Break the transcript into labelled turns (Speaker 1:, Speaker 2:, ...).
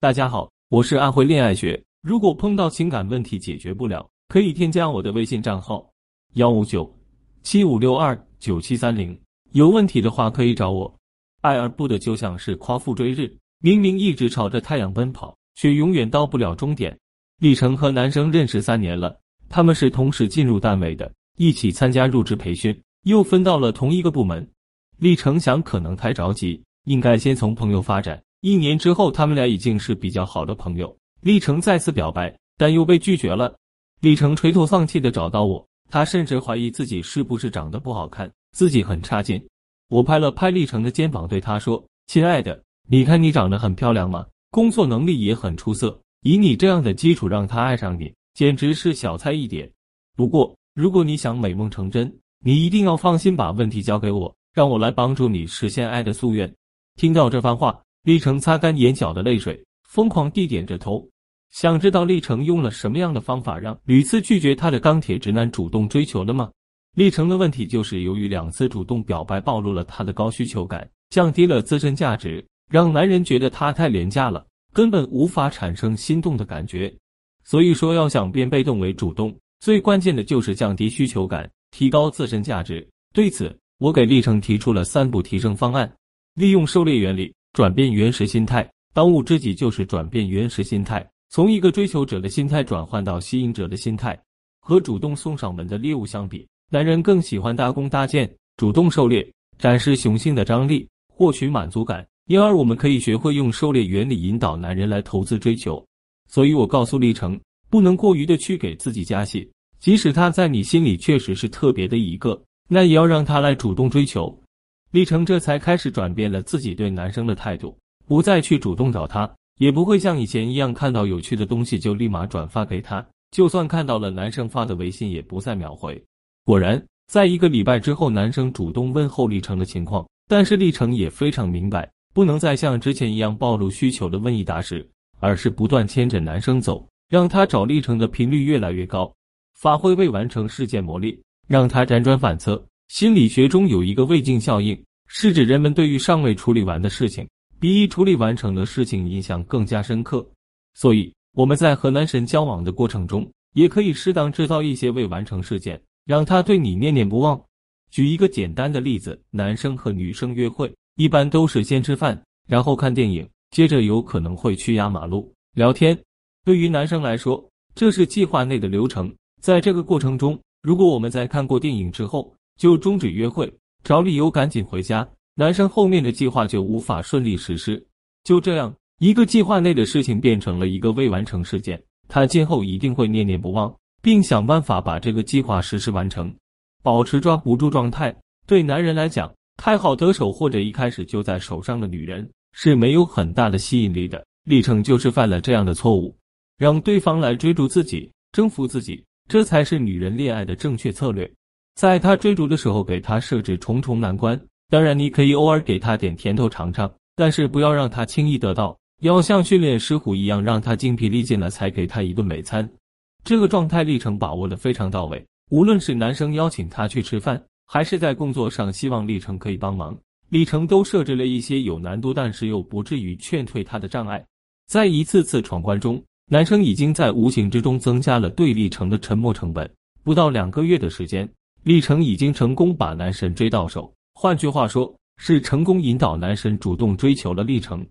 Speaker 1: 大家好，我是安徽恋爱学。如果碰到情感问题解决不了，可以添加我的微信账号幺五九七五六二九七三零。有问题的话可以找我。爱而不得就像是夸父追日，明明一直朝着太阳奔跑，却永远到不了终点。历程和男生认识三年了，他们是同时进入单位的，一起参加入职培训，又分到了同一个部门。历程想可能太着急，应该先从朋友发展。一年之后，他们俩已经是比较好的朋友。历程再次表白，但又被拒绝了。历程垂头丧气的找到我，他甚至怀疑自己是不是长得不好看，自己很差劲。我拍了拍历程的肩膀，对他说：“亲爱的，你看你长得很漂亮吗？工作能力也很出色，以你这样的基础让他爱上你，简直是小菜一碟。不过，如果你想美梦成真，你一定要放心把问题交给我，让我来帮助你实现爱的夙愿。”听到这番话。历程擦干眼角的泪水，疯狂地点着头，想知道历程用了什么样的方法让屡次拒绝他的钢铁直男主动追求了吗？历程的问题就是由于两次主动表白暴露了他的高需求感，降低了自身价值，让男人觉得他太廉价了，根本无法产生心动的感觉。所以说，要想变被动为主动，最关键的就是降低需求感，提高自身价值。对此，我给历程提出了三步提升方案，利用狩猎原理。转变原始心态，当务之急就是转变原始心态，从一个追求者的心态转换到吸引者的心态。和主动送上门的猎物相比，男人更喜欢搭弓搭箭，主动狩猎，展示雄性的张力，获取满足感。因而，我们可以学会用狩猎原理引导男人来投资追求。所以我告诉历程，不能过于的去给自己加戏，即使他在你心里确实是特别的一个，那也要让他来主动追求。历城这才开始转变了自己对男生的态度，不再去主动找他，也不会像以前一样看到有趣的东西就立马转发给他，就算看到了男生发的微信也不再秒回。果然，在一个礼拜之后，男生主动问候历城的情况，但是历城也非常明白，不能再像之前一样暴露需求的问一答十，而是不断牵着男生走，让他找历程的频率越来越高，发挥未完成事件魔力，让他辗转反侧。心理学中有一个胃镜效应，是指人们对于尚未处理完的事情，比已处理完成的事情印象更加深刻。所以我们在和男神交往的过程中，也可以适当制造一些未完成事件，让他对你念念不忘。举一个简单的例子，男生和女生约会，一般都是先吃饭，然后看电影，接着有可能会去压马路聊天。对于男生来说，这是计划内的流程。在这个过程中，如果我们在看过电影之后，就终止约会，找理由赶紧回家，男生后面的计划就无法顺利实施。就这样，一个计划内的事情变成了一个未完成事件，他今后一定会念念不忘，并想办法把这个计划实施完成。保持抓不住状态，对男人来讲，太好得手或者一开始就在手上的女人是没有很大的吸引力的。历程就是犯了这样的错误，让对方来追逐自己，征服自己，这才是女人恋爱的正确策略。在他追逐的时候，给他设置重重难关。当然，你可以偶尔给他点甜头尝尝，但是不要让他轻易得到。要像训练狮虎一样，让他精疲力尽了才给他一顿美餐。这个状态历程把握的非常到位。无论是男生邀请他去吃饭，还是在工作上希望历程可以帮忙，历程都设置了一些有难度，但是又不至于劝退他的障碍。在一次次闯关中，男生已经在无形之中增加了对历程的沉默成本。不到两个月的时间。历程已经成功把男神追到手，换句话说，是成功引导男神主动追求了历程。